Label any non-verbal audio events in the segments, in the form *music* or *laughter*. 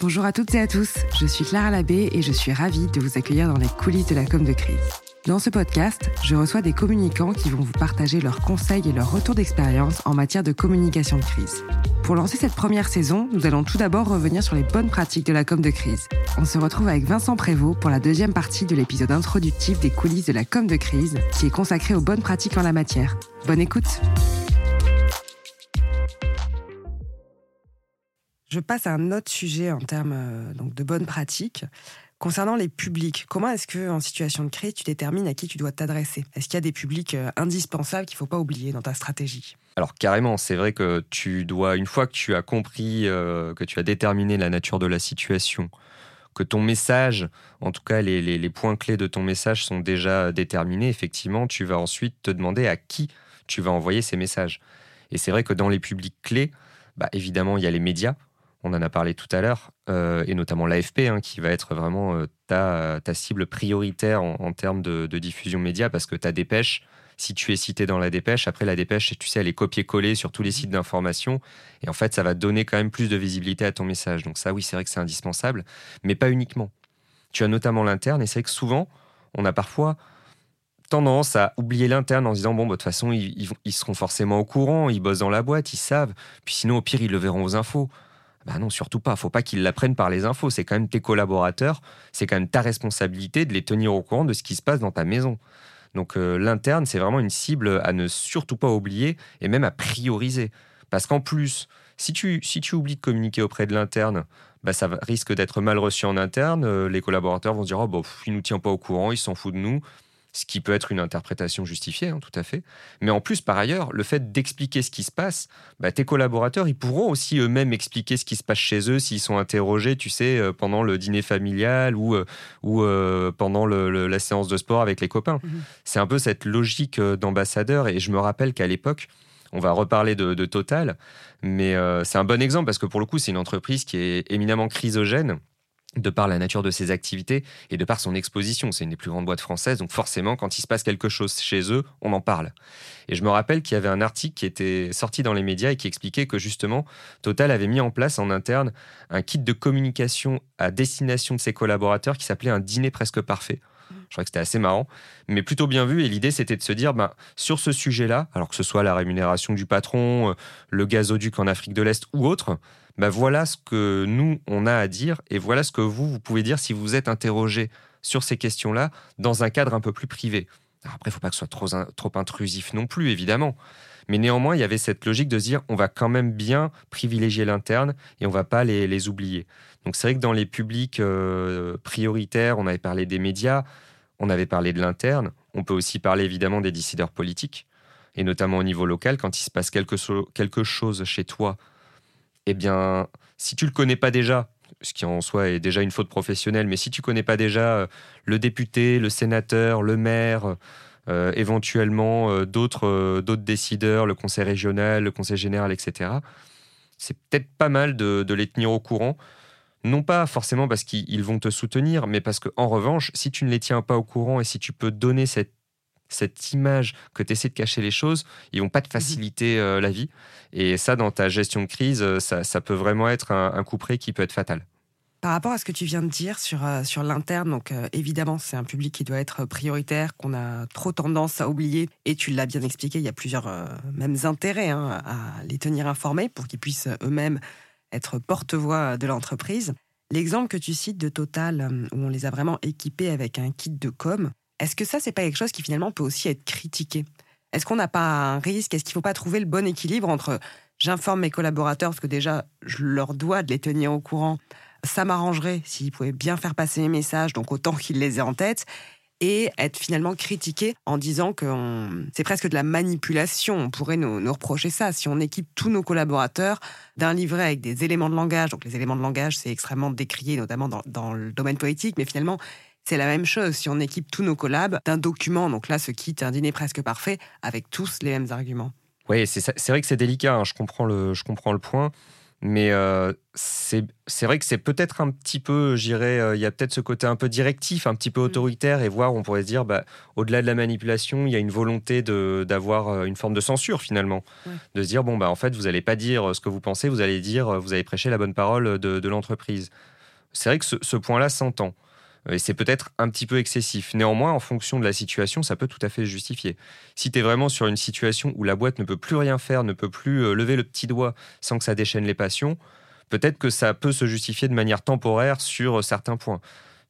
Bonjour à toutes et à tous, je suis Clara Labbé et je suis ravie de vous accueillir dans les coulisses de la com de crise. Dans ce podcast, je reçois des communicants qui vont vous partager leurs conseils et leurs retours d'expérience en matière de communication de crise. Pour lancer cette première saison, nous allons tout d'abord revenir sur les bonnes pratiques de la com de crise. On se retrouve avec Vincent Prévost pour la deuxième partie de l'épisode introductif des coulisses de la com de crise qui est consacré aux bonnes pratiques en la matière. Bonne écoute Je passe à un autre sujet en termes euh, donc de bonnes pratiques. Concernant les publics, comment est-ce que en situation de crise, tu détermines à qui tu dois t'adresser? Est-ce qu'il y a des publics euh, indispensables qu'il ne faut pas oublier dans ta stratégie? Alors carrément, c'est vrai que tu dois, une fois que tu as compris, euh, que tu as déterminé la nature de la situation, que ton message, en tout cas les, les, points clés de ton message sont déjà déterminés, effectivement, tu vas ensuite te demander à qui tu vas envoyer ces messages. Et c'est vrai que dans les publics clés, bah, évidemment, il y a les médias, on en a parlé tout à l'heure, euh, et notamment l'AFP, hein, qui va être vraiment euh, ta, ta, cible prioritaire en, termes de, diffusion média, parce que ta dépêche, si tu es cité dans la dépêche, après la dépêche, tu sais, elle est copier-coller sur tous les sites d'information, et en fait, ça va donner quand même plus de visibilité à ton message. Donc ça, oui, c'est vrai que c'est indispensable, mais pas uniquement. Tu as notamment l'interne, et c'est vrai que souvent, on a parfois tendance à oublier l'interne en se disant bon bah, de toute façon ils, ils, seront forcément au courant ils bossent dans la boîte ils savent puis sinon au pire ils le verront aux infos bah non, surtout pas. Faut pas qu'ils l'apprennent par les infos. C'est quand même tes collaborateurs. C'est quand même ta responsabilité de les tenir au courant de ce qui se passe dans ta maison. Donc euh, l'interne, c'est vraiment une cible à ne surtout pas oublier et même à prioriser. Parce qu'en plus, si tu, si tu oublies de communiquer auprès de l'interne, bah, ça risque d'être mal reçu en interne. Euh, les collaborateurs vont se dire oh, bon, il nous tient pas au courant, il s'en fout de nous ce qui peut être une interprétation justifiée, hein, tout à fait. Mais en plus, par ailleurs, le fait d'expliquer ce qui se passe, bah, tes collaborateurs, ils pourront aussi eux-mêmes expliquer ce qui se passe chez eux s'ils sont interrogés, tu sais, euh, pendant le dîner familial ou, euh, ou euh, pendant la séance de sport avec les copains. Mhm. C'est un peu cette logique d'ambassadeur. Et je me rappelle qu'à l'époque, on va reparler de, de Total, mais c'est un bon exemple parce que pour le coup, c'est une entreprise qui est éminemment chrysogène de par la nature de ses activités et de par son exposition. C'est une des plus grandes boîtes françaises, donc forcément, quand il se passe quelque chose chez eux, on en parle. Et je me rappelle qu'il y avait un article qui était sorti dans les médias et qui expliquait que justement, Total avait mis en place en interne un kit de communication à destination de ses collaborateurs qui s'appelait un dîner presque parfait. Je crois que c'était assez marrant, mais plutôt bien vu. Et l'idée, c'était de se dire, ben, sur ce sujet-là, alors que ce soit la rémunération du patron, euh, le gazoduc en Afrique de l'Est ou autre, ben voilà ce que nous, on a à dire et voilà ce que vous, vous pouvez dire si vous êtes interrogé sur ces questions-là dans un cadre un peu plus privé. après, il ne faut pas que ce soit trop, trop intrusif non plus, évidemment. Mais néanmoins, il y avait cette logique de dire, on va quand même bien privilégier l'interne et on va pas les, les oublier. Donc c'est vrai que dans les publics euh, prioritaires, on avait parlé des médias, on avait parlé de l'interne. On peut aussi parler évidemment des décideurs politiques, et notamment au niveau local, quand il se passe quelque, quelque chose chez toi, eh bien, si tu le connais pas déjà, ce qui en soi est déjà une faute professionnelle, mais si tu connais pas déjà euh, le député, le sénateur, le maire, euh, éventuellement d'autres d'autres décideurs, le conseil régional, le conseil général, etc., c'est peut-être pas mal de, de les tenir au courant non pas forcément parce qu'ils vont te soutenir, mais parce qu'en revanche, si tu ne les tiens pas au courant et si tu peux donner cette, cette image que tu essaies de cacher les choses, ils vont pas te mhm. faciliter euh, la vie. Et ça, dans ta gestion de crise, euh, ça, peut vraiment être un, coup près qui peut être fatal. Par rapport à ce que tu viens de dire sur, euh, sur l'interne, donc évidemment, c'est un public qui doit être prioritaire, qu'on a trop tendance à oublier. Et tu l'as bien expliqué, il y a plusieurs mêmes intérêts hein, à les tenir informés pour qu'ils puissent eux-mêmes être porte-voix de l'entreprise. L'exemple que tu cites de Total, où on les a vraiment équipés avec un kit de com, est-ce que ça, c'est pas quelque chose qui finalement peut aussi être critiqué? Est-ce qu'on n'a pas un risque? Est-ce qu'il ne faut pas trouver le bon équilibre entre j'informe mes collaborateurs parce que déjà, je leur dois de les tenir au courant ça m'arrangerait s'ils pouvaient bien faire passer mes messages, donc autant qu'ils les aient en tête et être finalement critiqué en disant que c'est presque de la manipulation. On pourrait nous, reprocher ça si on équipe tous nos collaborateurs d'un livret avec des éléments de langage. Donc les éléments de langage, c'est extrêmement décrié, notamment dans, le domaine politique, mais finalement, c'est la même chose si on équipe tous nos collabs d'un document. Donc là, ce kit, un dîner presque parfait, avec tous les mêmes arguments. Oui, c'est vrai que c'est délicat. Hein. Je, comprends le, je comprends le point. Mais euh, c'est vrai que c'est peut-être un petit peu, j'irais, euh, il y a peut-être ce côté un peu directif, un petit peu mm. autoritaire, et voir, on pourrait se dire, bah, au-delà de la manipulation, il y a une volonté d'avoir euh, une forme de censure finalement. De se dire, bon, bah, en fait, vous n'allez pas dire ce que vous pensez, vous allez dire, vous allez prêcher la bonne parole de, l'entreprise. C'est vrai que ce point-là s'entend. Et c'est peut-être un petit peu excessif. Néanmoins, en fonction de la situation, ça peut tout à fait se justifier. Si tu es vraiment sur une situation où la boîte ne peut plus rien faire, ne peut plus euh, lever le petit doigt sans que ça déchaîne les passions, peut-être que ça peut se justifier de manière temporaire sur euh, certains points.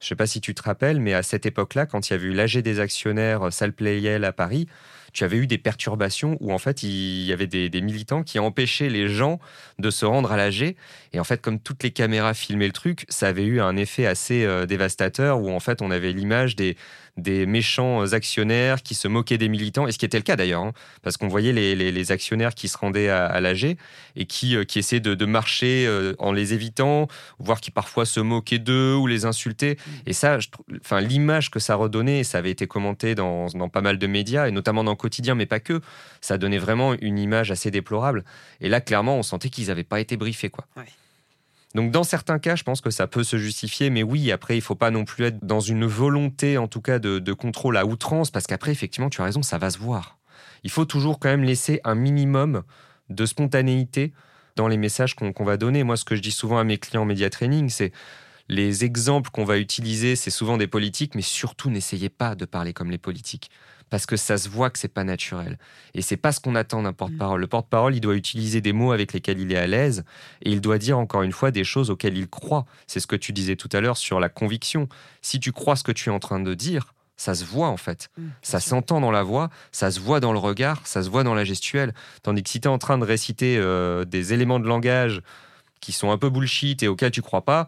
Je ne sais pas si tu te rappelles, mais à cette époque-là, quand il y avait eu l'AG des actionnaires euh, Salle Playel à Paris, tu avais eu des perturbations où en fait il y avait des, militants qui empêchaient les gens de se rendre à l'AG. Et en fait, comme toutes les caméras filmaient le truc, ça avait eu un effet assez dévastateur où en fait on avait l'image des, des méchants actionnaires qui se moquaient des militants, et ce qui était le cas d'ailleurs, hein, parce qu'on voyait les, actionnaires qui se rendaient à, l'AG et qui, euh, qui essayaient de, marcher euh, en les évitant, voire qui parfois se moquaient d'eux ou les insultaient. Mm. Et ça, enfin, l'image que ça redonnait, ça avait été commenté dans, dans pas mal de médias, et notamment dans le quotidien, mais pas que, ça donnait vraiment une image assez déplorable. Et là, clairement, on sentait qu'ils n'avaient pas été briefés. Quoi. Donc dans certains cas, je pense que ça peut se justifier, mais oui, après, il faut pas non plus être dans une volonté, en tout cas, de, contrôle à outrance, parce qu'après, effectivement, tu as raison, ça va se voir. Il faut toujours quand même laisser un minimum de spontanéité dans les messages qu'on va donner. Moi, ce que je dis souvent à mes clients en média training, c'est les exemples qu'on va utiliser, c'est souvent des politiques, mais surtout n'essayez pas de parler comme les politiques parce que ça se voit que c'est pas naturel. Et c'est pas ce qu'on attend d'un porte-parole. Mm. Le porte-parole, il doit utiliser des mots avec lesquels il est à l'aise et il doit dire encore une fois des choses auxquelles il croit. C'est ce que tu disais tout à l'heure sur la conviction. Si tu crois ce que tu es en train de dire, ça se voit en fait. Mm, ça s'entend dans la voix, ça se voit dans le regard, ça se voit dans la gestuelle. Tandis que si tu es en train de réciter euh, des éléments de langage qui sont un peu bullshit et auxquels tu crois pas,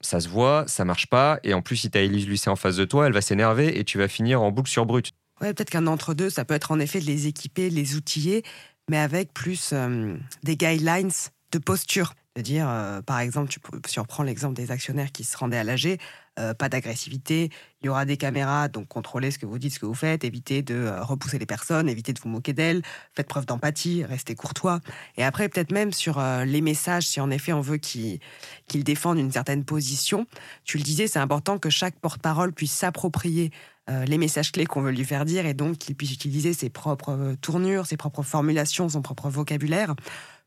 ça se voit, ça marche pas. Et en plus, si tu as Elise Lucet en face de toi, elle va s'énerver et tu vas finir en boucle sur brut. Ouais, peut-être qu'un entre-deux, ça peut être en effet de les équiper, les outiller, mais avec plus euh, des guidelines de posture. De dire, euh, par exemple, tu, si on reprend l'exemple des actionnaires qui se rendaient à l'AG, euh, pas d'agressivité, il y aura des caméras, donc contrôlez ce que vous dites, ce que vous faites, évitez de repousser les personnes, évitez de vous moquer d'elles, faites preuve d'empathie, restez courtois. Et après, peut-être même sur les messages, si en effet on veut qu'ils défendent une certaine position, tu le disais, c'est important que chaque porte-parole puisse s'approprier euh, les messages clés qu'on veut lui faire dire et donc qu'il puisse utiliser ses propres euh, tournures, ses propres formulations, son propre vocabulaire,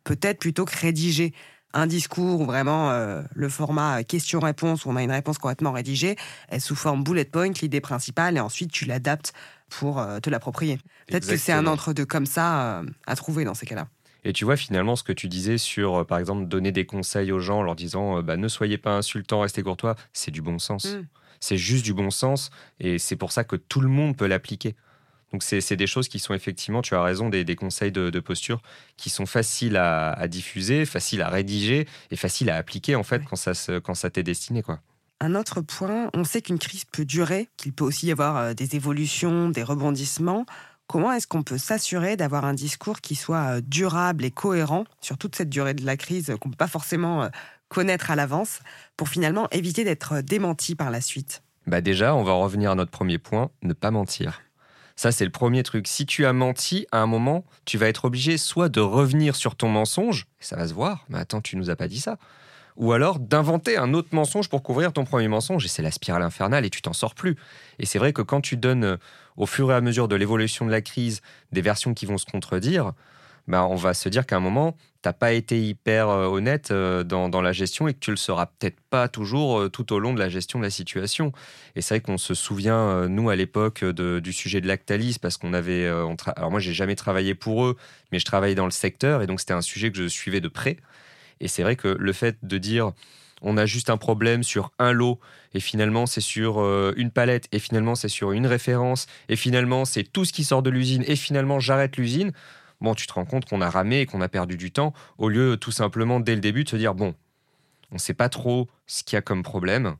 peut-être plutôt que rédiger un discours où vraiment euh, le format question-réponse, où on a une réponse correctement rédigée, est sous forme bullet point, l'idée principale, et ensuite tu l'adaptes pour te l'approprier. Peut-être que c'est un entre-deux comme ça à trouver dans ces cas-là. Et tu vois finalement ce que tu disais sur, par exemple, donner des conseils aux gens en leur disant bah, ne soyez pas insultant, restez courtois, c'est du bon sens. Mmh c'est juste du bon sens et c'est pour ça que tout le monde peut l'appliquer. Donc c'est des choses qui sont effectivement, tu as raison, des, conseils de, posture qui sont faciles à, diffuser, faciles à rédiger et faciles à appliquer en fait quand ça, quand ça t'est destiné. quoi. Un autre point, on sait qu'une crise peut durer, qu'il peut aussi y avoir euh, des évolutions, des rebondissements. Comment est-ce qu'on peut s'assurer d'avoir un discours qui soit euh, durable et cohérent sur toute cette durée de la crise qu'on ne peut pas forcément euh, connaître à l'avance pour finalement éviter d'être démenti par la suite Bah déjà, on va revenir à notre premier point, ne pas mentir. Ça, c'est le premier truc. Si tu as menti, à un moment, tu vas être obligé soit de revenir sur ton mensonge, ça va se voir, mais attends, tu nous as pas dit ça. Ou alors d'inventer un autre mensonge pour couvrir ton premier mensonge, et c'est la spirale infernale, et tu t'en sors plus. Et c'est vrai que quand tu donnes, euh, au fur et à mesure de l'évolution de la crise, des versions qui vont se contredire, bah, on va se dire qu'à un moment, tu n'as pas été hyper euh, honnête euh, dans, la gestion et que tu le seras peut-être pas toujours euh, tout au long de la gestion de la situation. Et c'est vrai qu'on se souvient, nous, à l'époque, du sujet de Lactalis, parce qu'on avait. Alors, moi, j'ai jamais travaillé pour eux, mais je travaillais dans le secteur et donc c'était un sujet que je suivais de près. Et c'est vrai que le fait de dire on a juste un problème sur un lot et finalement c'est sur une palette et finalement c'est sur une référence et finalement c'est tout ce qui sort de l'usine et finalement j'arrête l'usine bon, tu te rends compte qu'on a ramé et qu'on a perdu du temps, au lieu tout simplement dès le début de se dire, bon, on ne sait pas trop ce qu'il y a comme problème,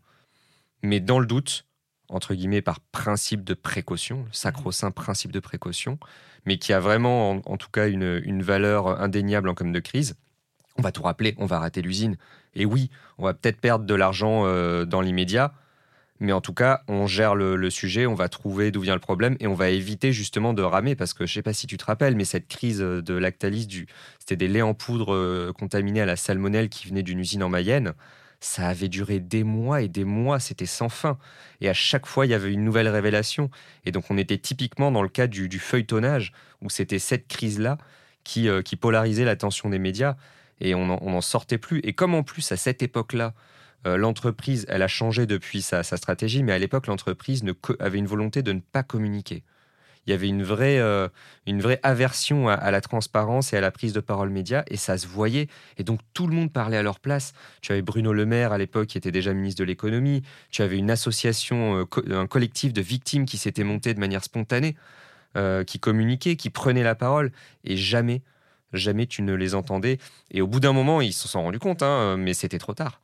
mais dans le doute, entre guillemets, par principe de précaution, sacro-saint principe de précaution, mais qui a vraiment, en, tout cas, une, valeur indéniable en cas de crise, on va tout rappeler, on va rater l'usine. Et oui, on va peut-être perdre de l'argent euh, dans l'immédiat, Mais en tout cas, on gère le, sujet, on va trouver d'où vient le problème et on va éviter justement de ramer parce que je sais pas si tu te rappelles, mais cette crise de Lactalis, c'était des laits en poudre euh, contaminés à la salmonelle qui venaient d'une usine en Mayenne. Ça avait duré des mois et des mois, c'était sans fin. Et à chaque fois, il y avait une nouvelle révélation. Et donc, on était typiquement dans le cas du, feuilletonnage, où c'était cette crise-là qui, euh, qui polarisait l'attention des médias et on n'en sortait plus. Et comme en plus, à cette époque-là, euh, l'entreprise, elle a changé depuis sa, stratégie, mais à l'époque, l'entreprise avait une volonté de ne pas communiquer. Il y avait une vraie, euh, aversion à, la transparence et à la prise de parole média, et ça se voyait. Et donc tout le monde parlait à leur place. Tu avais Bruno Le Maire à l'époque, qui était déjà ministre de l'économie. Tu avais une association, euh, un collectif de victimes qui s'était monté de manière spontanée, qui communiquait, qui prenait la parole, et jamais, jamais tu ne les entendais. Et au bout d'un moment, ils se sont rendus compte, hein, mais c'était trop tard.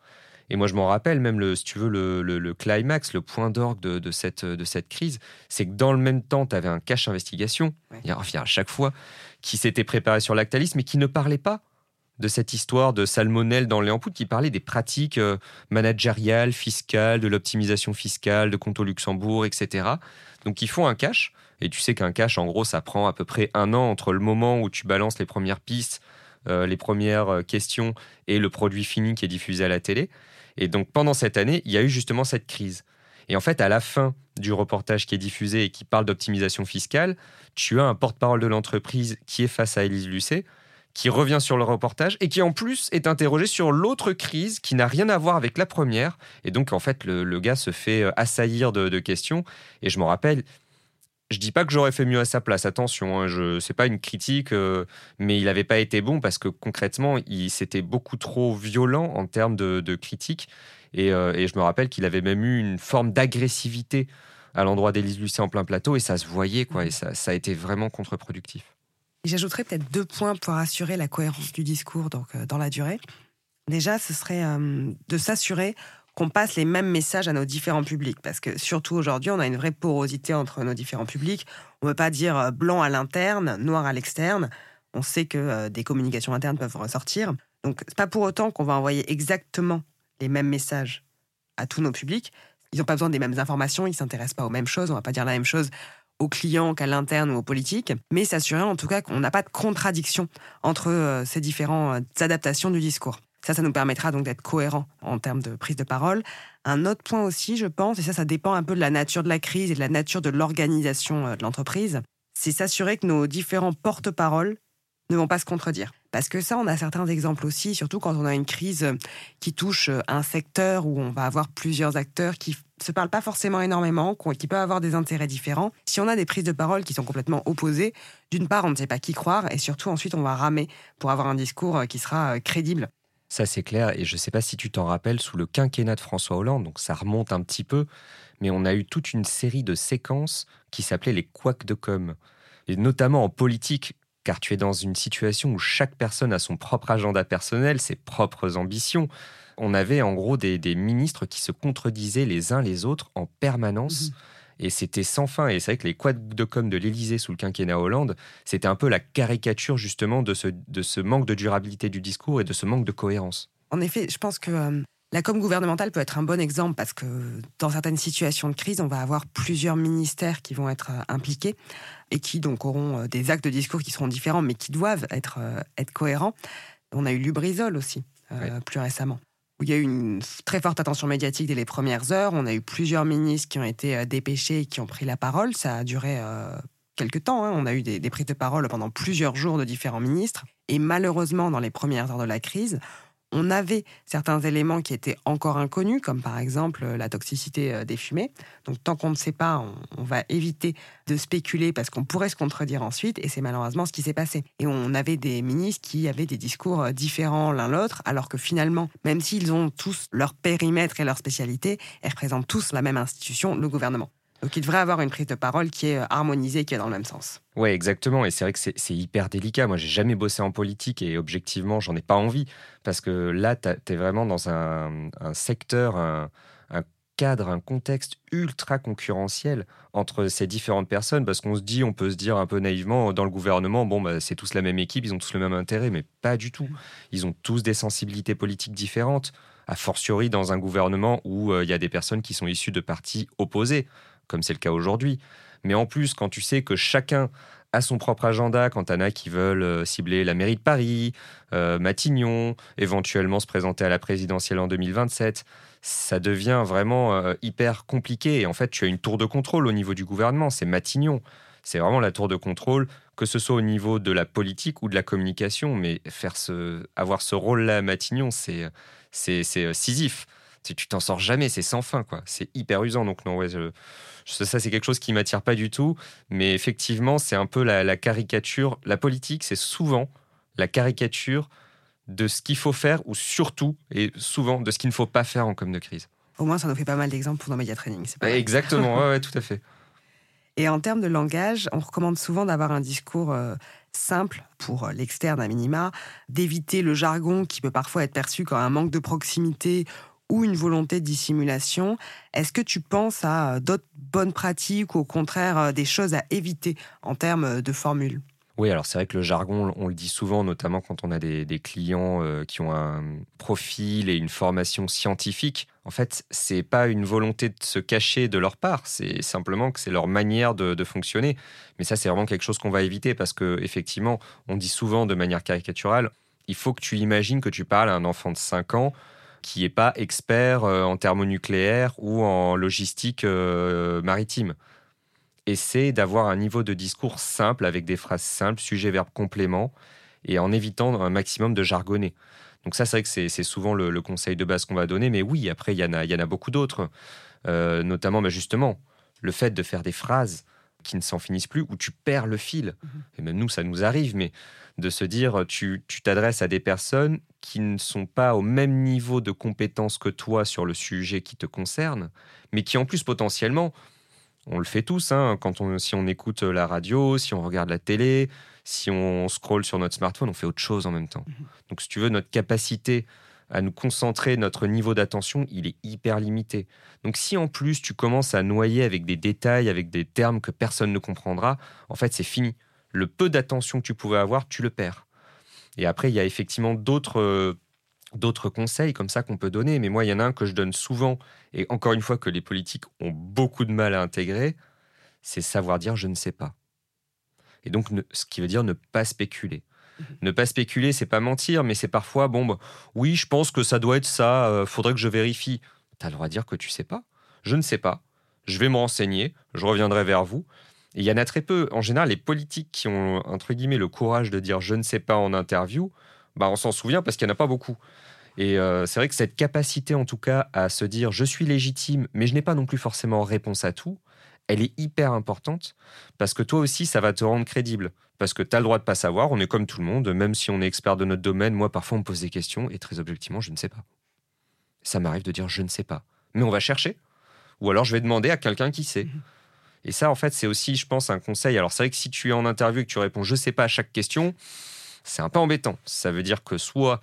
Et moi, je m'en rappelle même, le, si tu veux, le, le, climax, le point d'orgue de, de, cette, de cette crise, c'est que dans le même temps, tu avais un cache investigation, il y a à chaque fois, qui s'était préparé sur Lactalis, mais qui ne parlait pas de cette histoire de salmonelle dans les ampoules, qui parlait des pratiques euh, managériales, fiscales, de l'optimisation fiscale, de compte au Luxembourg, etc. Donc, ils font un cache. Et tu sais qu'un cache, en gros, ça prend à peu près un an entre le moment où tu balances les premières pistes, les premières euh, questions et le produit fini qui est diffusé à la télé. Et donc pendant cette année, il y a eu justement cette crise. Et en fait, à la fin du reportage qui est diffusé et qui parle d'optimisation fiscale, tu as un porte-parole de l'entreprise qui est face à Élise Lucet, qui revient sur le reportage et qui en plus est interrogé sur l'autre crise qui n'a rien à voir avec la première. Et donc en fait, le, gars se fait euh, assaillir de, de questions. Et je me rappelle, je dis pas que j'aurais fait mieux à sa place, attention, hein, je c'est pas une critique, euh, mais il n'avait pas été bon parce que concrètement, il c'était beaucoup trop violent en termes de, de critique. Euh, et, je me rappelle qu'il avait même eu une forme d'agressivité à l'endroit d'Élise Lucet en plein plateau, et ça se voyait, quoi, et ça, a été vraiment contre-productif. J'ajouterais peut-être deux points pour assurer la cohérence du discours donc, euh, dans la durée. Déjà, ce serait de s'assurer qu'on passe les mêmes messages à nos différents publics. Parce que surtout aujourd'hui, on a une vraie porosité entre nos différents publics. On ne peut pas dire euh, blanc à l'interne, noir à l'externe. On sait que euh, des communications internes peuvent ressortir. Donc, c'est pas pour autant qu'on va envoyer exactement les mêmes messages à tous nos publics. Ils n'ont pas besoin des mêmes informations, ils ne s'intéressent pas aux mêmes choses. On ne va pas dire la même chose aux clients qu'à l'interne ou aux politiques, mais s'assurer en tout cas qu'on n'a pas de contradiction entre euh, ces différentes adaptations du discours. Ça, ça nous permettra donc d'être cohérents en termes de prise de parole. Un autre point aussi, je pense, et ça, ça dépend un peu de la nature de la crise et de la nature de l'organisation euh, de l'entreprise, c'est s'assurer que nos différents porte-paroles ne vont pas se contredire. Parce que ça, on a certains exemples aussi, surtout quand on a une crise qui touche un secteur où on va avoir plusieurs acteurs qui se parlent pas forcément énormément, qui peuvent avoir des intérêts différents. Si on a des prises de parole qui sont complètement opposées, d'une part, on ne sait pas qui croire, et surtout ensuite, on va ramer pour avoir un discours qui sera euh, crédible. Ça, c'est clair. Et je ne sais pas si tu t'en rappelles, sous le quinquennat de François Hollande, donc ça remonte un petit peu, mais on a eu toute une série de séquences qui s'appelaient les couacs de com. Et notamment en politique, car tu es dans une situation où chaque personne a son propre agenda personnel, ses propres ambitions. On avait en gros des, ministres qui se contredisaient les uns les autres en permanence. Mmh et c'était sans fin. Et c'est vrai que les quads de com de l'Élysée sous le quinquennat Hollande, c'était un peu la caricature justement de ce, de ce manque de durabilité du discours et de ce manque de cohérence. En effet, je pense que euh, la com gouvernementale peut être un bon exemple parce que dans certaines situations de crise, on va avoir plusieurs ministères qui vont être euh, impliqués et qui donc auront euh, des actes de discours qui seront différents mais qui doivent être, être cohérents. On a eu Lubrizol aussi, plus récemment où il y a eu une très forte attention médiatique dès les premières heures. On a eu plusieurs ministres qui ont été euh, dépêchés et qui ont pris la parole. Ça a duré euh, quelques temps. Hein. On a eu des, des, prises de parole pendant plusieurs jours de différents ministres. Et malheureusement, dans les premières heures de la crise, on avait certains éléments qui étaient encore inconnus, comme par exemple euh, la toxicité euh, des fumées. Donc tant qu'on ne sait pas, on, va éviter de spéculer parce qu'on pourrait se contredire ensuite, et c'est malheureusement ce qui s'est passé. Et on avait des ministres qui avaient des discours euh, différents l'un l'autre, alors que finalement, même s'ils ont tous leur périmètre et leur spécialité, ils représentent tous la même institution, le gouvernement. Donc il devrait avoir une prise de parole qui est euh, harmonisée, qui est dans le même sens. Oui, exactement. Et c'est vrai que c'est hyper délicat. Moi, j'ai jamais bossé en politique et objectivement, j'en ai pas envie. Parce que là, tu es vraiment dans un, secteur, un, cadre, un contexte ultra concurrentiel entre ces différentes personnes, parce qu'on se dit, on peut se dire un peu naïvement, dans le gouvernement, bon, bah, c'est tous la même équipe, ils ont tous le même intérêt, mais pas du tout. Ils ont tous des sensibilités politiques différentes, a fortiori dans un gouvernement où euh, il y a des personnes qui sont issues de partis opposés, comme c'est le cas aujourd'hui. Mais en plus, quand tu sais que chacun a son propre agenda, quand en a qui veulent euh, cibler la mairie de Paris, euh, Matignon, éventuellement se présenter à la présidentielle en 2027, ça devient vraiment euh, hyper compliqué. Et en fait, tu as une tour de contrôle au niveau du gouvernement, c'est Matignon. C'est vraiment la tour de contrôle, que ce soit au niveau de la politique ou de la communication. Mais faire ce, avoir ce rôle-là à Matignon, c'est, c'est. Tu t'en sors jamais, c'est sans fin, quoi. C'est hyper usant. Donc, non, ouais, ça, c'est quelque chose qui m'attire pas du tout. Mais effectivement, c'est un peu la caricature. La politique, c'est souvent la caricature de ce qu'il faut faire ou surtout et souvent de ce qu'il ne faut pas faire en com de crise. Au moins, ça nous fait pas mal d'exemples pour nos médias training. Exactement, *laughs* ouais, tout à fait. Et en termes de langage, on recommande souvent d'avoir un discours euh, simple pour euh, l'externe à minima, d'éviter le jargon qui peut parfois être perçu comme un manque de proximité ou une volonté de dissimulation. Est-ce que tu penses à euh, d'autres bonnes pratiques ou au contraire des choses à éviter en termes de formules oui, alors c'est vrai que le jargon, on le dit souvent, notamment quand on a des, clients euh, qui ont un profil et une formation scientifique. En fait, c'est pas une volonté de se cacher de leur part, c'est simplement que c'est leur manière de, fonctionner. Mais ça, c'est vraiment quelque chose qu'on va éviter parce que effectivement, on dit souvent de manière caricaturale, il faut que tu imagines que tu parles à un enfant de 5 ans qui n'est pas expert euh, en thermonucléaire ou en logistique euh, maritime essaie d'avoir un niveau de discours simple avec des phrases simples, sujet, verbe, complément, et en évitant un maximum de jargonner. Donc ça, c'est vrai que c'est souvent le, conseil de base qu'on va donner, mais oui, après, il y, en a, y en a beaucoup d'autres, euh, notamment bah, justement le fait de faire des phrases qui ne s'en finissent plus, où tu perds le fil. Mhm. Et même nous, ça nous arrive, mais de se dire, tu t'adresses à des personnes qui ne sont pas au même niveau de compétence que toi sur le sujet qui te concerne, mais qui en plus potentiellement on le fait tous, hein, quand on, si on écoute la radio, si on regarde la télé, si on scrolle sur notre smartphone, on fait autre chose en même temps. Mhm. Donc si tu veux, notre capacité à nous concentrer, notre niveau d'attention, il est hyper limité. Donc si en plus tu commences à noyer avec des détails, avec des termes que personne ne comprendra, en fait c'est fini. Le peu d'attention que tu pouvais avoir, tu le perds. Et après, il y a effectivement d'autres euh, d'autres conseils comme ça qu'on peut donner, mais moi, il y en a un que je donne souvent, et encore une fois que les politiques ont beaucoup de mal à intégrer, c'est savoir dire je ne sais pas. Et donc, ce qui veut dire ne pas spéculer. Mhm. Ne pas spéculer, c'est pas mentir, mais c'est parfois, bon, bah, oui, je pense que ça doit être ça, euh, faudrait que je vérifie. Tu as le droit de dire que tu sais pas. Je ne sais pas. Je vais me renseigner, je reviendrai vers vous. Il y en a très peu. En général, les politiques qui ont, entre guillemets, le courage de dire je ne sais pas en interview, bah, on s'en souvient parce qu'il n'y en a pas beaucoup. Et euh, c'est vrai que cette capacité, en tout cas, à se dire je suis légitime, mais je n'ai pas non plus forcément réponse à tout, elle est hyper importante parce que toi aussi, ça va te rendre crédible. Parce que tu as le droit de pas savoir, on est comme tout le monde, même si on est expert de notre domaine. Moi, parfois, on me pose des questions et très objectivement, je ne sais pas. Ça m'arrive de dire je ne sais pas. Mais on va chercher. Ou alors, je vais demander à quelqu'un qui sait. Et ça, en fait, c'est aussi, je pense, un conseil. Alors, c'est vrai que si tu es en interview et que tu réponds je ne sais pas à chaque question, c'est un peu embêtant. Ça veut dire que soit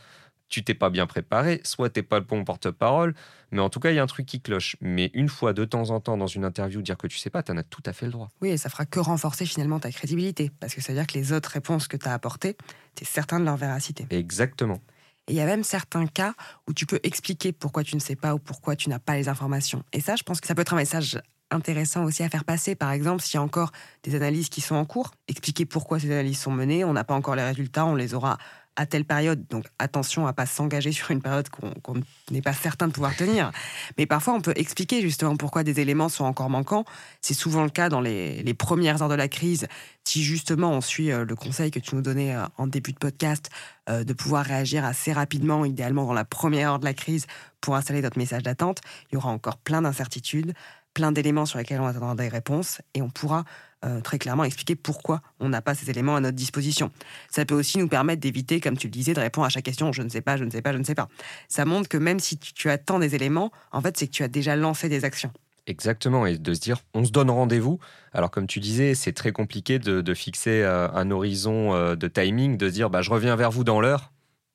tu t'es pas bien préparé, soit t'es pas le bon porte-parole, mais en tout cas, il y a un truc qui cloche. Mais une fois de temps en temps dans une interview dire que tu sais pas, tu en as tout à fait le droit. Oui, et ça fera que renforcer finalement ta crédibilité, parce que ça veut dire que les autres réponses que tu as apportées, tu es certain de leur véracité. Exactement. Et il y a même certains cas où tu peux expliquer pourquoi tu ne sais pas ou pourquoi tu n'as pas les informations. Et ça, je pense que ça peut être un message intéressant aussi à faire passer. Par exemple, s'il y a encore des analyses qui sont en cours, expliquer pourquoi ces analyses sont menées. On n'a pas encore les résultats, on les aura à telle période. Donc attention à pas s'engager *laughs* sur une période qu'on n'est pas certain de pouvoir tenir. Mais parfois, on peut expliquer justement pourquoi des éléments sont encore manquants. C'est souvent le cas dans les, premières heures de la crise. Si justement on suit euh, le conseil que tu nous donnais euh, en début de podcast, euh, de pouvoir réagir assez rapidement, idéalement dans la première heure de la crise, pour installer notre message d'attente, il y aura encore plein d'incertitudes plein d'éléments sur lesquels on attendra des réponses et on pourra euh, très clairement expliquer pourquoi on n'a pas ces éléments à notre disposition. Ça peut aussi nous permettre d'éviter, comme tu le disais, de répondre à chaque question je ne sais pas, je ne sais pas, je ne sais pas. Ça montre que même si tu, attends des éléments, en fait, c'est que tu as déjà lancé des actions. Exactement, et de se dire, on se donne rendez-vous. Alors comme tu disais, c'est très compliqué de, fixer euh, un horizon euh, de timing, de se dire, bah, je reviens vers vous dans l'heure.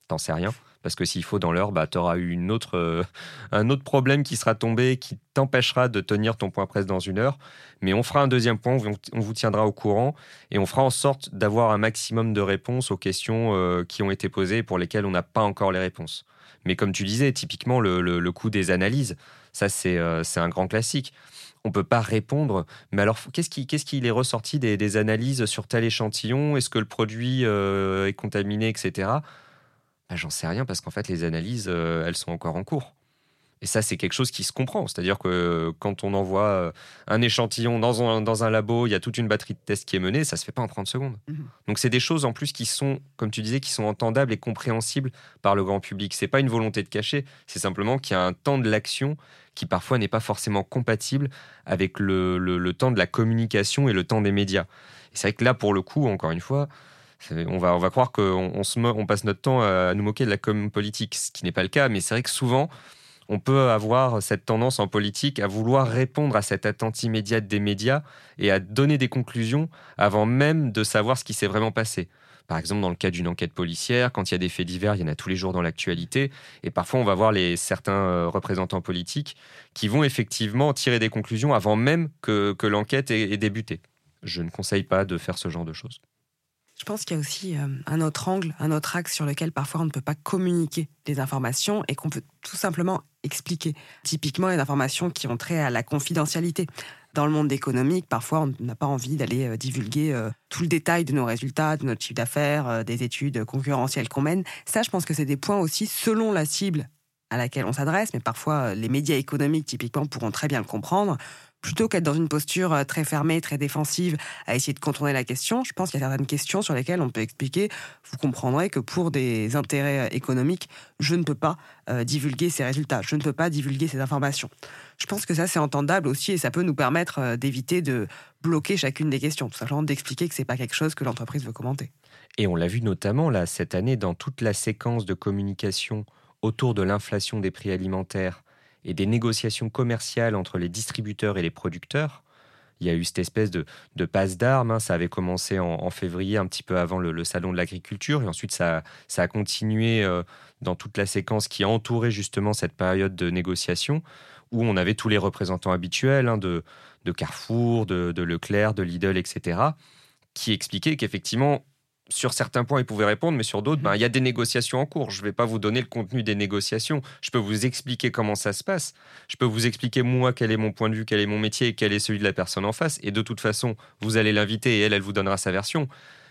T'en sais rien. Parce que s'il faut dans l'heure, bah, tu auras eu autre, euh, un autre problème qui sera tombé, qui t'empêchera de tenir ton point presse dans une heure. Mais on fera un deuxième point, on vous tiendra au courant et on fera en sorte d'avoir un maximum de réponses aux questions euh, qui ont été posées et pour lesquelles on n'a pas encore les réponses. Mais comme tu disais, typiquement, le, le, coût des analyses, ça c'est euh, un grand classique on peut pas répondre. Mais alors, qu'est-ce qui, qui est ressorti des, analyses sur tel échantillon? Est-ce que le produit est contaminé, etc. Bah, j'en sais rien parce qu'en fait, les analyses, euh, elles sont encore en cours. Et ça, c'est quelque chose qui se comprend. C'est-à-dire que quand on envoie euh, un échantillon dans un, dans un, labo, il y a toute une batterie de tests qui est menée, ça se fait pas en 30 secondes. Mhm. Donc, c'est des choses en plus qui sont, comme tu disais, qui sont entendables et compréhensibles par le grand public. C'est pas une volonté de cacher, c'est simplement qu'il y a un temps de l'action qui parfois n'est pas forcément compatible avec le, le, temps de la communication et le temps des médias. Et c'est vrai que là, pour le coup, encore une fois, on va, croire qu'on on, on passe notre temps à nous moquer de la com politique, ce qui n'est pas le cas, mais c'est vrai que souvent, on peut avoir cette tendance en politique à vouloir répondre à cette attente immédiate des médias et à donner des conclusions avant même de savoir ce qui s'est vraiment passé. Par exemple, dans le cas d'une enquête policière, quand il y a des faits divers, il y en a tous les jours dans l'actualité. Et parfois, on va voir les, certains euh, représentants politiques qui vont effectivement tirer des conclusions avant même que, l'enquête ait débuté. Je ne conseille pas de faire ce genre de choses. Je pense qu'il y a aussi euh, un autre angle, un autre axe sur lequel parfois on ne peut pas communiquer des informations et qu'on peut tout simplement expliquer. Typiquement, les informations qui ont trait à la confidentialité. Dans le monde économique, parfois, on n'a pas envie d'aller euh, divulguer euh, tout le détail de nos résultats, de notre chiffre d'affaires, des études concurrentielles qu'on mène. Ça, je pense que c'est des points aussi selon la cible à laquelle on s'adresse, mais parfois les médias économiques, typiquement, pourront très bien le comprendre plutôt qu'être dans une posture euh, très fermée, très défensive, à essayer de contourner la question, je pense qu'il y a certaines questions sur lesquelles on peut expliquer, vous comprendrez que pour des intérêts euh, économiques, je ne peux pas euh, divulguer ces résultats, je ne peux pas divulguer ces informations. Je pense que ça, c'est entendable aussi et ça peut nous permettre d'éviter de bloquer chacune des questions, tout simplement d'expliquer que ce n'est pas quelque chose que l'entreprise veut commenter. Et on l'a vu notamment là, cette année dans toute la séquence de communication autour de l'inflation des prix alimentaires et des négociations commerciales entre les distributeurs et les producteurs. Il y a eu cette espèce de, passe d'armes. Hein. Ça avait commencé en, février, un petit peu avant le, salon de l'agriculture. Et ensuite, ça, a continué euh, dans toute la séquence qui a entouré justement cette période de négociation, où on avait tous les représentants habituels hein, de, de, Carrefour, de, de Leclerc, de Lidl, etc., qui expliquaient qu'effectivement, sur certains points, ils pouvaient répondre, mais sur d'autres, ben, il y a des négociations en cours. Je ne vais pas vous donner le contenu des négociations. Je peux vous expliquer comment ça se passe. Je peux vous expliquer, moi, quel est mon point de vue, quel est mon métier et quel est celui de la personne en face. Et de toute façon, vous allez l'inviter et elle, elle vous donnera sa version.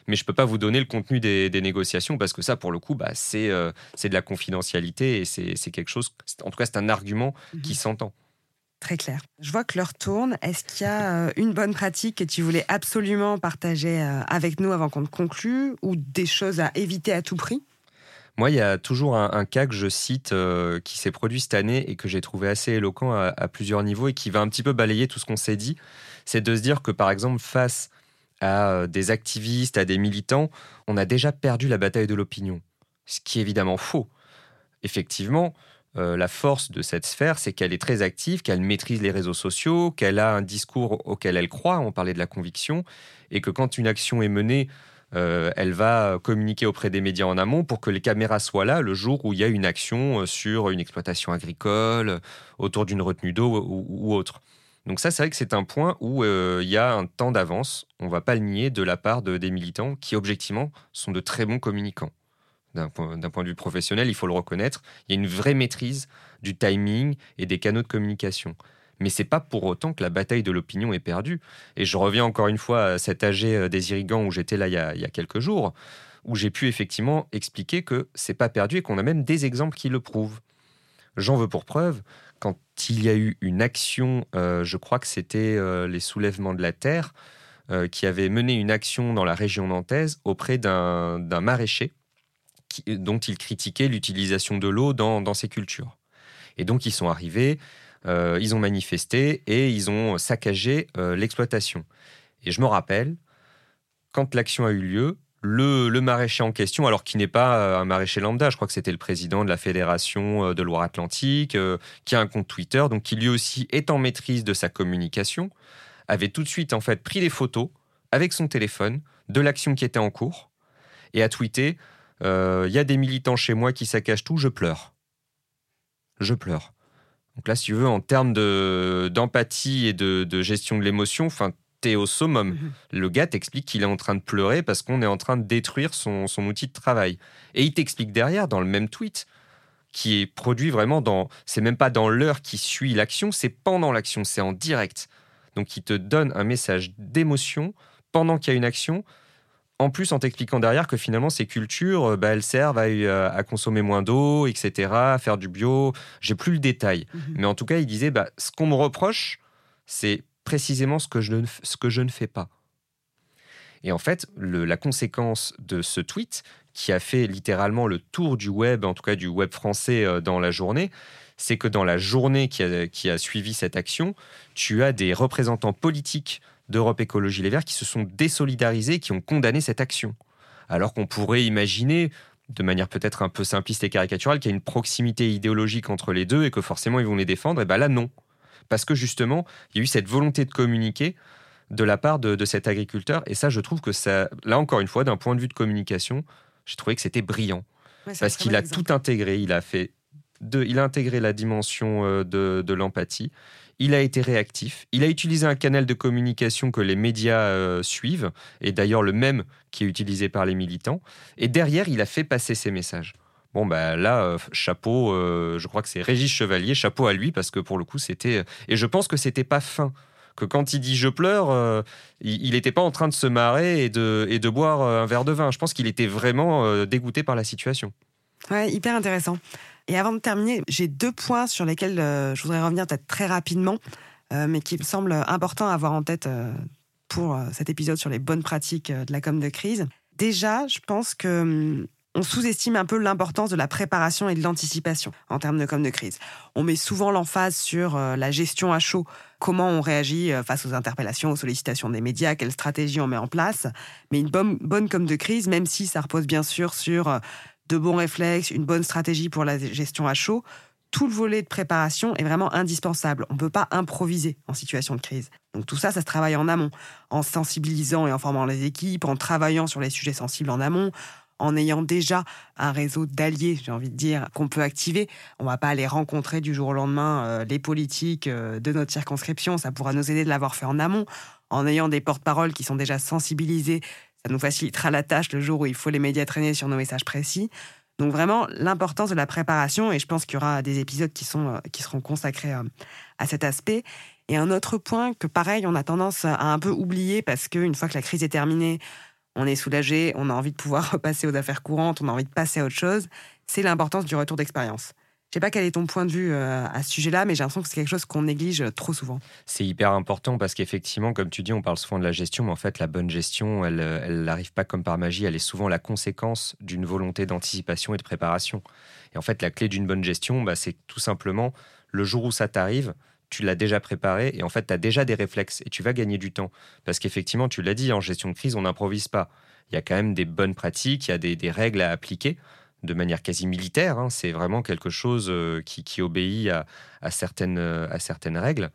Mais je ne peux pas vous donner le contenu des, négociations parce que ça, pour le coup, bah, c'est euh, de la confidentialité et c'est quelque chose, en tout cas, c'est un argument qui mhm. s'entend. Très clair. Je vois que l'heure tourne. Est-ce qu'il y a euh, une bonne pratique que tu voulais absolument partager euh, avec nous avant qu'on ne conclue ou des choses à éviter à tout prix? Moi, il y a toujours un, cas que je cite euh, qui s'est produit cette année et que j'ai trouvé assez éloquent à, plusieurs niveaux et qui va un petit peu balayer tout ce qu'on s'est dit. C'est de se dire que, par exemple, face à des activistes, à des militants, on a déjà perdu la bataille de l'opinion. Ce qui est évidemment faux. Effectivement, euh, la force de cette sphère, c'est qu'elle est très active, qu'elle maîtrise les réseaux sociaux, qu'elle a un discours auquel elle croit, on parlait de la conviction, et que quand une action est menée, euh, elle va communiquer auprès des médias en amont pour que les caméras soient là le jour où il y a une action euh, sur une exploitation agricole, autour d'une retenue d'eau ou, autre. Donc ça, c'est vrai que c'est un point où il y a un temps d'avance, on ne va pas le nier, de la part des militants qui, objectivement, sont de très bons communicants d'un point, de vue professionnel, il faut le reconnaître. Il y a une vraie maîtrise du timing et des canaux de communication. Mais c'est pas pour autant que la bataille de l'opinion est perdue. Et je reviens encore une fois à cet AG euh, des irrigants où j'étais là il y, a, quelques jours, où j'ai pu effectivement expliquer que c'est pas perdu et qu'on a même des exemples qui le prouvent. J'en veux pour preuve quand il y a eu une action, euh, je crois que c'était euh, les soulèvements de la terre, qui avait mené une action dans la région nantaise auprès d'un maraîcher dont ils critiquaient l'utilisation de l'eau dans, ces cultures. Et donc ils sont arrivés, euh, ils ont manifesté et ils ont saccagé euh, l'exploitation. Et je me rappelle, quand l'action a eu lieu, le, maraîcher en question, alors qui n'est pas euh, un maraîcher lambda, je crois que c'était le président de la Fédération de Loire-Atlantique, qui a un compte Twitter, donc qui lui aussi est en maîtrise de sa communication, avait tout de suite en fait pris des photos avec son téléphone de l'action qui était en cours et a tweeté euh, il y a des militants chez moi qui saccagent tout, je pleure. Je pleure. Donc là, si tu veux, en termes d'empathie et de, gestion de l'émotion, enfin, t'es au summum. Mhm. Le gars t'explique qu'il est en train de pleurer parce qu'on est en train de détruire son, son outil de travail. Et il t'explique derrière, dans le même tweet, qui est produit vraiment dans. C'est même pas dans l'heure qui suit l'action, c'est pendant l'action, c'est en direct. Donc il te donne un message d'émotion pendant qu'il y a une action. En plus, en t'expliquant derrière que finalement, ces cultures, euh, bah, elles servent à, à, consommer moins d'eau, etc., à faire du bio. J'ai plus le détail. Mhm. Mais en tout cas, il disait, bah, ce qu'on me reproche, c'est précisément ce que, je ne, ce que je ne fais pas. Et en fait, la conséquence de ce tweet, qui a fait littéralement le tour du web, en tout cas du web français euh, dans la journée, c'est que dans la journée qui a, qui a, suivi cette action, tu as des représentants politiques d'Europe Écologie Les Verts qui se sont désolidarisés, qui ont condamné cette action. Alors qu'on pourrait imaginer, de manière peut-être un peu simpliste et caricaturale, qu'il y a une proximité idéologique entre les deux et que forcément ils vont les défendre. Et bien là, non. Parce que justement, il y a eu cette volonté de communiquer de la part de, cet agriculteur. Et ça, je trouve que ça, là encore une fois, d'un point de vue de communication, j'ai trouvé que c'était brillant. parce qu'il a tout intégré. Il a fait il a intégré la dimension euh, de, l'empathie. Il a été réactif. Il a utilisé un canal de communication que les médias euh, suivent, et d'ailleurs le même qui est utilisé par les militants. Et derrière, il a fait passer ses messages. Bon, ben là, euh, chapeau, je crois que c'est Régis Chevalier, chapeau à lui, parce que pour le coup, c'était. Et je pense que c'était pas fin que quand il dit je pleure, il n'était pas en train de se marrer et de, boire un verre de vin. Je pense qu'il était vraiment dégoûté par la situation. Ouais, hyper intéressant. Et avant de terminer, j'ai deux points sur lesquels je voudrais revenir peut-être très rapidement, mais qui me semblent importants à avoir en tête pour cet épisode sur les bonnes pratiques de la com de crise. Déjà, je pense que hum, on sous-estime un peu l'importance de la préparation et de l'anticipation en termes de com de crise. On met souvent l'emphase sur euh, la gestion à chaud, comment on réagit euh, face aux interpellations, aux sollicitations des médias, quelle stratégie on met en place. Mais une bonne, com de crise, même si ça repose bien sûr sur euh, de bons réflexes, une bonne stratégie pour la gestion à chaud, tout le volet de préparation est vraiment indispensable. On ne peut pas improviser en situation de crise. Donc tout ça, ça se travaille en amont, en sensibilisant et en formant les équipes, en travaillant sur les sujets sensibles en amont, en ayant déjà un réseau d'alliés, j'ai envie de dire, qu'on peut activer. On va pas aller rencontrer du jour au lendemain euh, les politiques euh, de notre circonscription. Ça pourra nous aider de l'avoir fait en amont. En ayant des porte-paroles qui sont déjà sensibilisés, ça nous facilitera la tâche le jour où il faut les médias traîner sur nos messages précis. Donc vraiment l'importance de la préparation et je pense qu'il y aura des épisodes qui sont euh, qui seront consacrés à cet aspect. Et un autre point que pareil on a tendance à un peu oublier parce qu'une fois que la crise est terminée, on est soulagé, on a envie de pouvoir *laughs* repasser aux affaires courantes, on a envie de passer à autre chose, c'est l'importance du retour d'expérience. Je sais pas quel est ton point de vue euh, à ce sujet-là, mais j'ai l'impression que c'est quelque chose qu'on néglige trop souvent. C'est hyper important parce qu'effectivement, comme tu dis, on parle souvent de la gestion, mais en fait, la bonne gestion, elle n'arrive pas comme par magie, elle est souvent la conséquence d'une volonté d'anticipation et de préparation. Et en fait, la clé d'une bonne gestion, bah, c'est tout simplement le jour où ça t'arrive, tu l'as déjà préparé et en fait, tu as déjà des réflexes et tu vas gagner du temps. Parce qu'effectivement, tu l'as dit, en gestion de crise, on n'improvise pas. Il y a quand même des bonnes pratiques, il y a des, règles à appliquer de manière quasi militaire. Hein. C'est vraiment quelque chose euh, qui, obéit à, certaines, à certaines règles.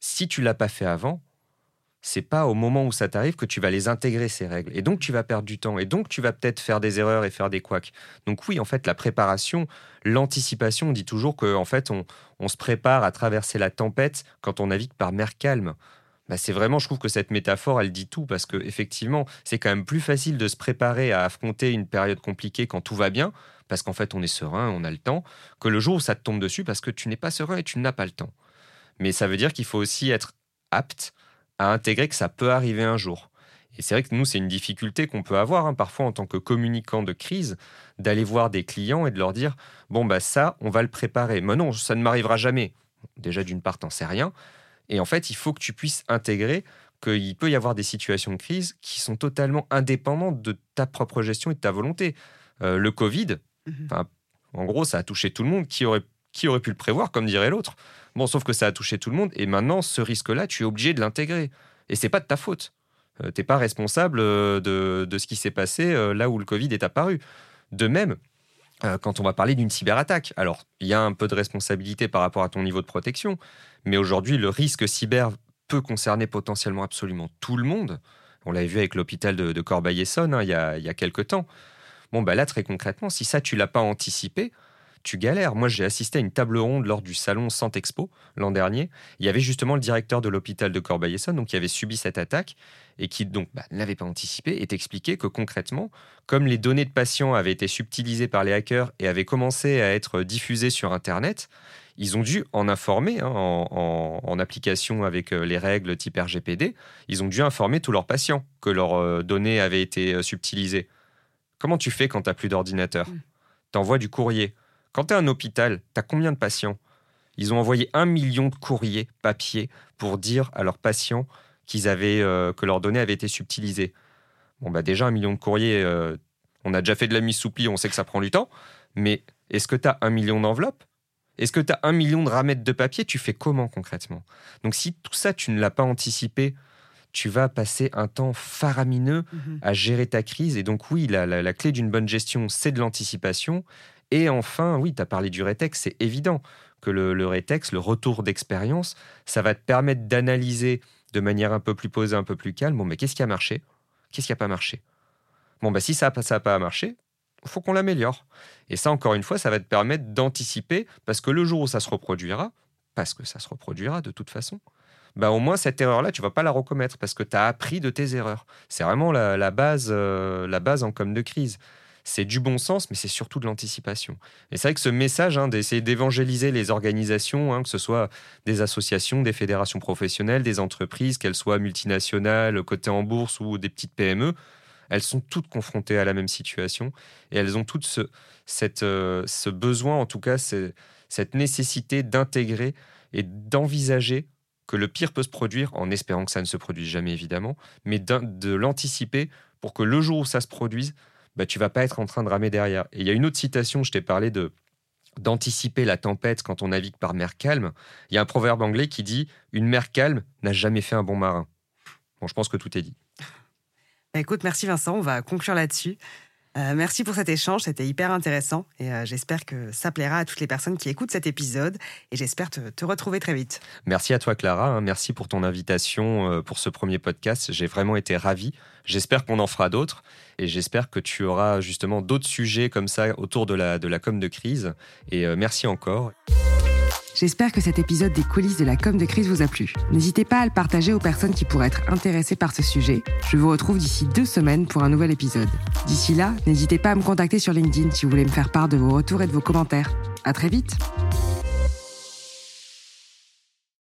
Si tu l'as pas fait avant, c'est pas au moment où ça t'arrive que tu vas les intégrer ces règles et donc tu vas perdre du temps et donc tu vas peut-être faire des erreurs et faire des couacs. Donc oui, en fait, la préparation, l'anticipation, on dit toujours que en fait, on, se prépare à traverser la tempête quand on navigue par mer calme. Bah, c'est vraiment, je trouve que cette métaphore, elle dit tout parce que effectivement, c'est quand même plus facile de se préparer à affronter une période compliquée quand tout va bien, parce qu'en fait, on est serein, on a le temps, que le jour où ça te tombe dessus parce que tu n'es pas serein et tu n'as pas le temps. Mais ça veut dire qu'il faut aussi être apte à intégrer que ça peut arriver un jour. Et c'est vrai que nous, c'est une difficulté qu'on peut avoir hein, parfois en tant que communicant de crise, d'aller voir des clients et de leur dire bon bah ça, on va le préparer. Mais non, ça ne m'arrivera jamais. Déjà d'une part, t'en sais rien. Et en fait, il faut que tu puisses intégrer qu'il peut y avoir des situations de crise qui sont totalement indépendantes de ta propre gestion et de ta volonté. Euh, le Covid, mhm. en gros, ça a touché tout le monde. Qui aurait, qui aurait pu le prévoir, comme dirait l'autre? Bon, sauf que ça a touché tout le monde. Et maintenant, ce risque-là, tu es obligé de l'intégrer. Et c'est pas de ta faute. Tu euh, T'es pas responsable euh, de, ce qui s'est passé euh, là où le Covid est apparu. De même, quand on va parler d'une cyberattaque, alors il y a un peu de responsabilité par rapport à ton niveau de protection, mais aujourd'hui, le risque cyber peut concerner potentiellement absolument tout le monde. On l'avait vu avec l'hôpital de, Corbeil-Essonne hein, il, y a, il quelques temps. Bon, bah là, très concrètement, si ça, tu l'as pas anticipé, tu galères. Moi, j'ai assisté à une table ronde lors du salon Santé Expo l'an dernier. Il y avait justement le directeur de l'hôpital de Corbeil-Essonne, donc qui avait subi cette attaque et qui donc bah, ne l'avait pas anticipé et t'expliquait que concrètement, comme les données de patients avaient été subtilisées par les hackers et avaient commencé à être diffusées sur Internet, ils ont dû en informer hein, en, application avec euh, les règles type RGPD. Ils ont dû informer tous leurs patients que leurs euh, données avaient été euh, subtilisées. Comment tu fais quand tu n'as plus d'ordinateur mm. Tu envoies du courrier. Quand tu es un hôpital, tu as combien de patients? Ils ont envoyé un million de courriers papier pour dire à leurs patients qu'ils avaient, euh, que leurs données avaient été subtilisées. Bon, bah déjà, un million de courriers, euh, on a déjà fait de la mise sous pli, on sait que ça prend du temps, mais est-ce que tu as un million d'enveloppes? Est-ce que tu as un million de ramettes de papier Tu fais comment concrètement? Donc, si tout ça, tu ne l'as pas anticipé, tu vas passer un temps faramineux mhm. à gérer ta crise. Et donc, oui, la, la clé d'une bonne gestion, c'est de l'anticipation. Et enfin, oui, tu as parlé du rétex, c'est évident que le, le rétex, le retour d'expérience, ça va te permettre d'analyser de manière un peu plus posée, un peu plus calme, bon, mais qu'est-ce qui a marché? Qu'est-ce qui n'a pas marché? Bon, bah, si ça n'a pas marché, faut qu'on l'améliore. Et ça, encore une fois, ça va te permettre d'anticiper, parce que le jour où ça se reproduira, parce que ça se reproduira de toute façon, bah au moins cette erreur-là, tu vas pas la recommettre parce que tu as appris de tes erreurs. C'est vraiment la, base, euh, la base en com de crise c'est du bon sens, mais c'est surtout de l'anticipation. Et c'est vrai que ce message hein, d'essayer d'évangéliser les organisations, hein, que ce soit des associations, des fédérations professionnelles, des entreprises, qu'elles soient multinationales, cotées en bourse ou des petites PME, elles sont toutes confrontées à la même situation et elles ont toutes ce, euh, besoin, en tout cas, cette nécessité d'intégrer et d'envisager que le pire peut se produire, en espérant que ça ne se produise jamais évidemment, mais de l'anticiper pour que le jour où ça se produise, bah, tu vas pas être en train de ramer derrière. Et il y a une autre citation, je t'ai parlé de d'anticiper la tempête quand on navigue par mer calme. Il y a un proverbe anglais qui dit Une mer calme n'a jamais fait un bon marin. Bon, je pense que tout est dit. Bah, écoute, merci Vincent, on va conclure là-dessus. Euh, merci pour cet échange, c'était hyper intéressant et euh, j'espère que ça plaira à toutes les personnes qui écoutent cet épisode et j'espère te, retrouver très vite. Merci à toi Clara, hein. merci pour ton invitation euh, pour ce premier podcast, j'ai vraiment été ravi. J'espère qu'on en fera d'autres et j'espère que tu auras justement d'autres sujets comme ça autour de la, de la com de crise et merci encore. J'espère que cet épisode des coulisses de la com de crise vous a plu. N'hésitez pas à le partager aux personnes qui pourraient être intéressées par ce sujet. Je vous retrouve d'ici deux semaines pour un nouvel épisode. D'ici là, n'hésitez pas à me contacter sur LinkedIn si vous voulez me faire part de vos retours et de vos commentaires. À très vite!